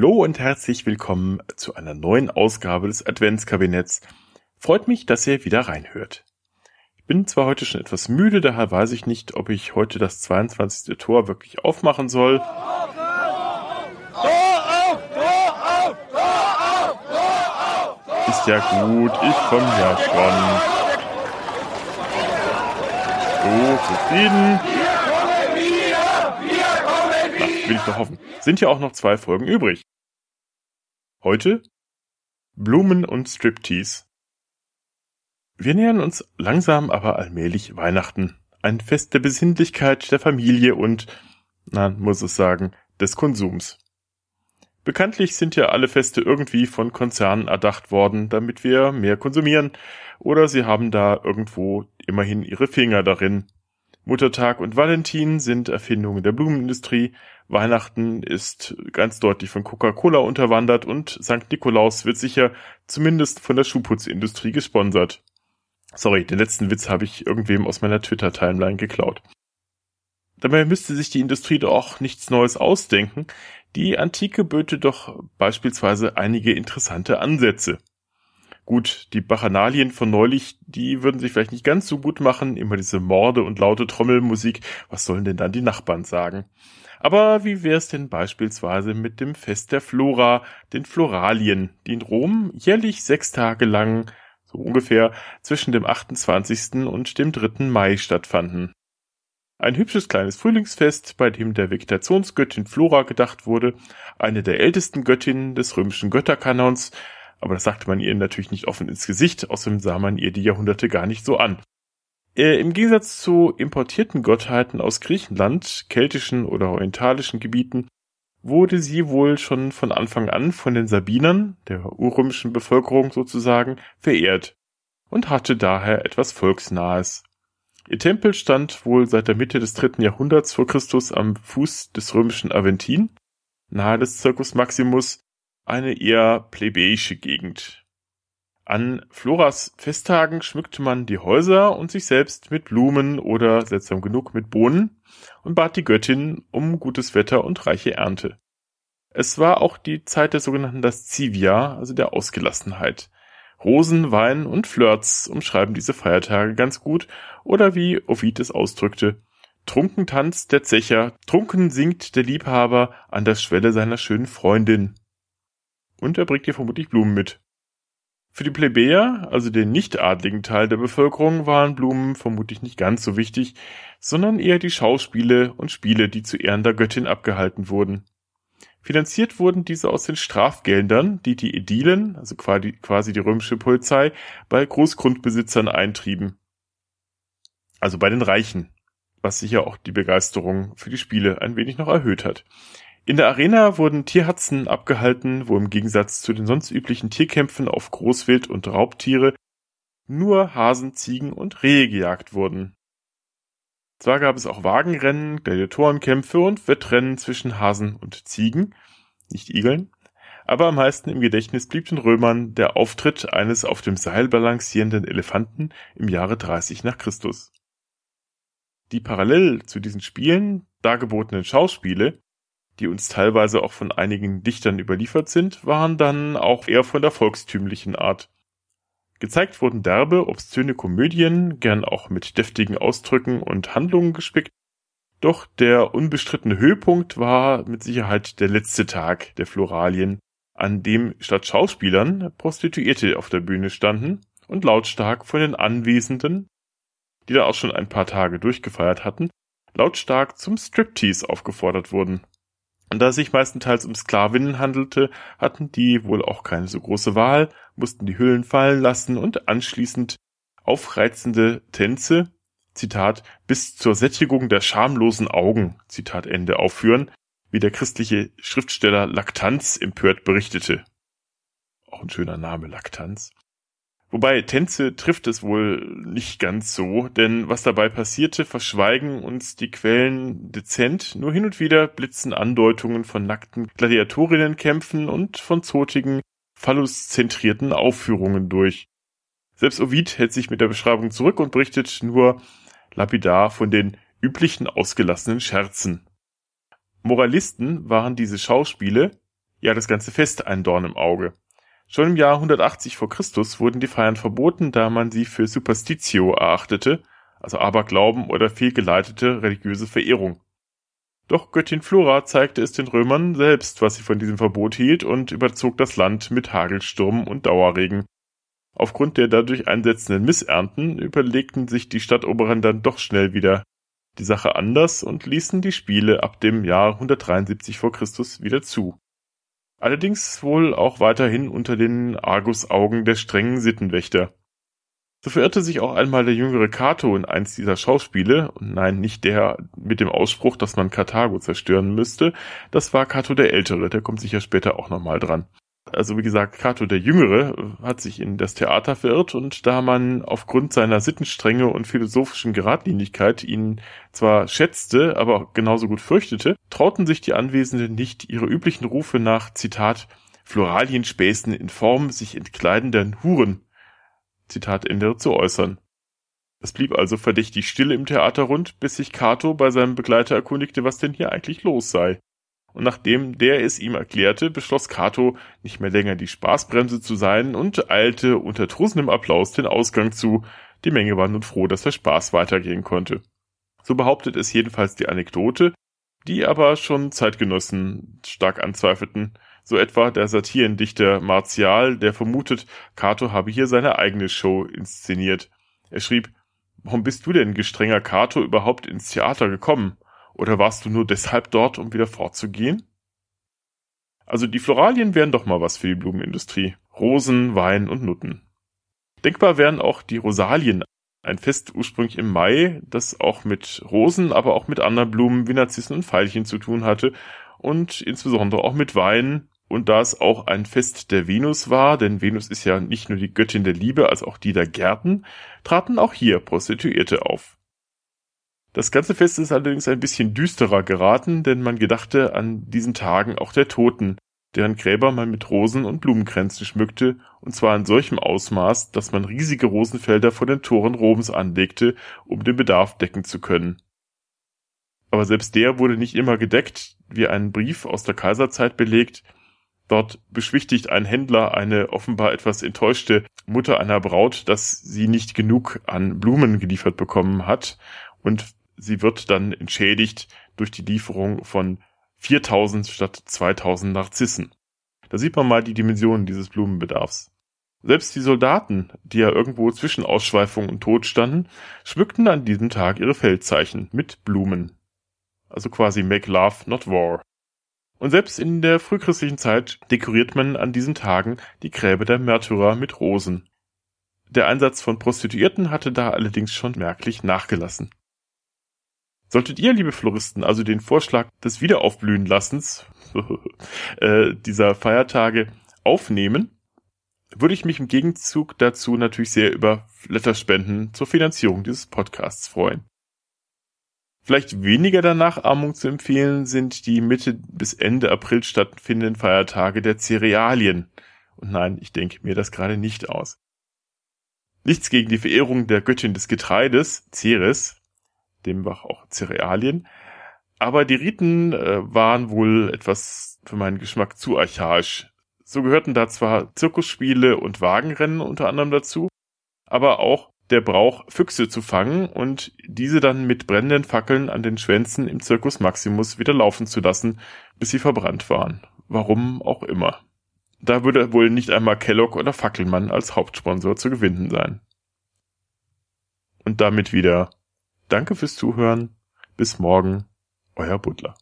Hallo und herzlich willkommen zu einer neuen Ausgabe des Adventskabinetts. Freut mich, dass ihr wieder reinhört. Ich bin zwar heute schon etwas müde, daher weiß ich nicht, ob ich heute das 22. Tor wirklich aufmachen soll. Ist ja gut, ich komme ja schon. So, zufrieden. Will ich doch hoffen. Sind ja auch noch zwei Folgen übrig. Heute Blumen und Striptease. Wir nähern uns langsam aber allmählich Weihnachten. Ein Fest der Besinnlichkeit, der Familie und, na, muss es sagen, des Konsums. Bekanntlich sind ja alle Feste irgendwie von Konzernen erdacht worden, damit wir mehr konsumieren, oder sie haben da irgendwo immerhin ihre Finger darin. Muttertag und Valentin sind Erfindungen der Blumenindustrie, Weihnachten ist ganz deutlich von Coca-Cola unterwandert und St. Nikolaus wird sicher zumindest von der Schuhputzindustrie gesponsert. Sorry, den letzten Witz habe ich irgendwem aus meiner Twitter-Timeline geklaut. Dabei müsste sich die Industrie doch nichts Neues ausdenken. Die Antike böte doch beispielsweise einige interessante Ansätze. Gut, die Bachanalien von neulich, die würden sich vielleicht nicht ganz so gut machen. Immer diese Morde und laute Trommelmusik. Was sollen denn dann die Nachbarn sagen? Aber wie wär's denn beispielsweise mit dem Fest der Flora, den Floralien, die in Rom jährlich sechs Tage lang, so ungefähr, zwischen dem 28. und dem 3. Mai stattfanden? Ein hübsches kleines Frühlingsfest, bei dem der Vegetationsgöttin Flora gedacht wurde, eine der ältesten Göttinnen des römischen Götterkanons, aber das sagte man ihr natürlich nicht offen ins Gesicht, außerdem sah man ihr die Jahrhunderte gar nicht so an. Äh, Im Gegensatz zu importierten Gottheiten aus Griechenland, keltischen oder orientalischen Gebieten, wurde sie wohl schon von Anfang an von den Sabinern, der urrömischen Bevölkerung sozusagen, verehrt und hatte daher etwas Volksnahes. Ihr Tempel stand wohl seit der Mitte des dritten Jahrhunderts vor Christus am Fuß des römischen Aventin, nahe des Circus Maximus, eine eher plebejische Gegend. An Floras Festtagen schmückte man die Häuser und sich selbst mit Blumen oder seltsam genug mit Bohnen und bat die Göttin um gutes Wetter und reiche Ernte. Es war auch die Zeit der sogenannten Lascivia, also der Ausgelassenheit. Rosen, Wein und Flirts umschreiben diese Feiertage ganz gut oder wie Ovid es ausdrückte, trunken tanzt der Zecher, trunken singt der Liebhaber an der Schwelle seiner schönen Freundin und er bringt ihr vermutlich Blumen mit. Für die Plebejer, also den nicht-adligen Teil der Bevölkerung, waren Blumen vermutlich nicht ganz so wichtig, sondern eher die Schauspiele und Spiele, die zu Ehren der Göttin abgehalten wurden. Finanziert wurden diese aus den Strafgeldern, die die Ädilen, also quasi die römische Polizei, bei Großgrundbesitzern eintrieben. Also bei den Reichen, was sicher auch die Begeisterung für die Spiele ein wenig noch erhöht hat. In der Arena wurden Tierhatzen abgehalten, wo im Gegensatz zu den sonst üblichen Tierkämpfen auf Großwild und Raubtiere nur Hasen, Ziegen und Rehe gejagt wurden. Zwar gab es auch Wagenrennen, Gladiatorenkämpfe und Wettrennen zwischen Hasen und Ziegen, nicht Igeln, aber am meisten im Gedächtnis blieb den Römern der Auftritt eines auf dem Seil balancierenden Elefanten im Jahre 30 nach Christus. Die parallel zu diesen Spielen dargebotenen Schauspiele die uns teilweise auch von einigen Dichtern überliefert sind, waren dann auch eher von der volkstümlichen Art. Gezeigt wurden derbe, obszöne Komödien, gern auch mit deftigen Ausdrücken und Handlungen gespickt, doch der unbestrittene Höhepunkt war mit Sicherheit der letzte Tag der Floralien, an dem statt Schauspielern Prostituierte auf der Bühne standen und lautstark von den Anwesenden, die da auch schon ein paar Tage durchgefeiert hatten, lautstark zum Striptease aufgefordert wurden. Und da es sich meistenteils um Sklavinnen handelte, hatten die wohl auch keine so große Wahl, mussten die Hüllen fallen lassen und anschließend aufreizende Tänze, Zitat, bis zur Sättigung der schamlosen Augen, Zitat Ende, aufführen, wie der christliche Schriftsteller Laktanz empört berichtete. Auch ein schöner Name, Laktanz. Wobei Tänze trifft es wohl nicht ganz so, denn was dabei passierte, verschweigen uns die Quellen dezent, nur hin und wieder blitzen Andeutungen von nackten Gladiatorinnenkämpfen und von zotigen, phalluszentrierten Aufführungen durch. Selbst Ovid hält sich mit der Beschreibung zurück und berichtet nur lapidar von den üblichen ausgelassenen Scherzen. Moralisten waren diese Schauspiele, ja das ganze Fest ein Dorn im Auge. Schon im Jahr 180 vor Christus wurden die Feiern verboten, da man sie für Superstitio erachtete, also Aberglauben oder fehlgeleitete religiöse Verehrung. Doch Göttin Flora zeigte es den Römern selbst, was sie von diesem Verbot hielt und überzog das Land mit Hagelsturm und Dauerregen. Aufgrund der dadurch einsetzenden Missernten überlegten sich die Stadtoberen dann doch schnell wieder die Sache anders und ließen die Spiele ab dem Jahr 173 vor Christus wieder zu. Allerdings wohl auch weiterhin unter den Argusaugen der strengen Sittenwächter. So verirrte sich auch einmal der jüngere Cato in eins dieser Schauspiele, nein, nicht der mit dem Ausspruch, dass man Karthago zerstören müsste, das war Cato der Ältere, der kommt sicher später auch nochmal dran. Also wie gesagt, Cato der Jüngere hat sich in das Theater verirrt und da man aufgrund seiner Sittenstrenge und philosophischen Geradlinigkeit ihn zwar schätzte, aber genauso gut fürchtete, trauten sich die Anwesenden nicht ihre üblichen Rufe nach, Zitat, Floralienspäßen in Form sich entkleidenden Huren Zitat Ende zu äußern. Es blieb also verdächtig still im Theaterrund, bis sich Cato bei seinem Begleiter erkundigte, was denn hier eigentlich los sei. Und nachdem der es ihm erklärte, beschloss Cato, nicht mehr länger die Spaßbremse zu sein und eilte unter trusendem Applaus den Ausgang zu. Die Menge war nun froh, dass der Spaß weitergehen konnte. So behauptet es jedenfalls die Anekdote, die aber schon Zeitgenossen stark anzweifelten. So etwa der Satirendichter Martial, der vermutet, Cato habe hier seine eigene Show inszeniert. Er schrieb, Warum bist du denn, gestrenger Cato, überhaupt ins Theater gekommen? Oder warst du nur deshalb dort, um wieder fortzugehen? Also die Floralien wären doch mal was für die Blumenindustrie. Rosen, Wein und Nutten. Denkbar wären auch die Rosalien, ein Fest ursprünglich im Mai, das auch mit Rosen, aber auch mit anderen Blumen wie Narzissen und Veilchen zu tun hatte und insbesondere auch mit Wein. Und da es auch ein Fest der Venus war, denn Venus ist ja nicht nur die Göttin der Liebe, als auch die der Gärten, traten auch hier Prostituierte auf. Das ganze Fest ist allerdings ein bisschen düsterer geraten, denn man gedachte an diesen Tagen auch der Toten, deren Gräber man mit Rosen und Blumenkränzen schmückte, und zwar in solchem Ausmaß, dass man riesige Rosenfelder vor den Toren Roms anlegte, um den Bedarf decken zu können. Aber selbst der wurde nicht immer gedeckt, wie ein Brief aus der Kaiserzeit belegt. Dort beschwichtigt ein Händler eine offenbar etwas enttäuschte Mutter einer Braut, dass sie nicht genug an Blumen geliefert bekommen hat und sie wird dann entschädigt durch die Lieferung von 4000 statt 2000 Narzissen. Da sieht man mal die Dimensionen dieses Blumenbedarfs. Selbst die Soldaten, die ja irgendwo zwischen Ausschweifung und Tod standen, schmückten an diesem Tag ihre Feldzeichen mit Blumen also quasi Make Love, Not War. Und selbst in der frühchristlichen Zeit dekoriert man an diesen Tagen die Gräber der Märtyrer mit Rosen. Der Einsatz von Prostituierten hatte da allerdings schon merklich nachgelassen. Solltet ihr, liebe Floristen, also den Vorschlag des Wiederaufblühenlassens äh, dieser Feiertage aufnehmen, würde ich mich im Gegenzug dazu natürlich sehr über Letterspenden zur Finanzierung dieses Podcasts freuen. Vielleicht weniger der Nachahmung zu empfehlen sind die Mitte bis Ende April stattfindenden Feiertage der Cerealien. Und nein, ich denke mir das gerade nicht aus. Nichts gegen die Verehrung der Göttin des Getreides, Ceres, demnach auch Cerealien, aber die Riten äh, waren wohl etwas für meinen Geschmack zu archaisch. So gehörten da zwar Zirkusspiele und Wagenrennen unter anderem dazu, aber auch der Brauch, Füchse zu fangen und diese dann mit brennenden Fackeln an den Schwänzen im Circus Maximus wieder laufen zu lassen, bis sie verbrannt waren. Warum auch immer. Da würde wohl nicht einmal Kellogg oder Fackelmann als Hauptsponsor zu gewinnen sein. Und damit wieder Danke fürs Zuhören. Bis morgen. Euer Butler.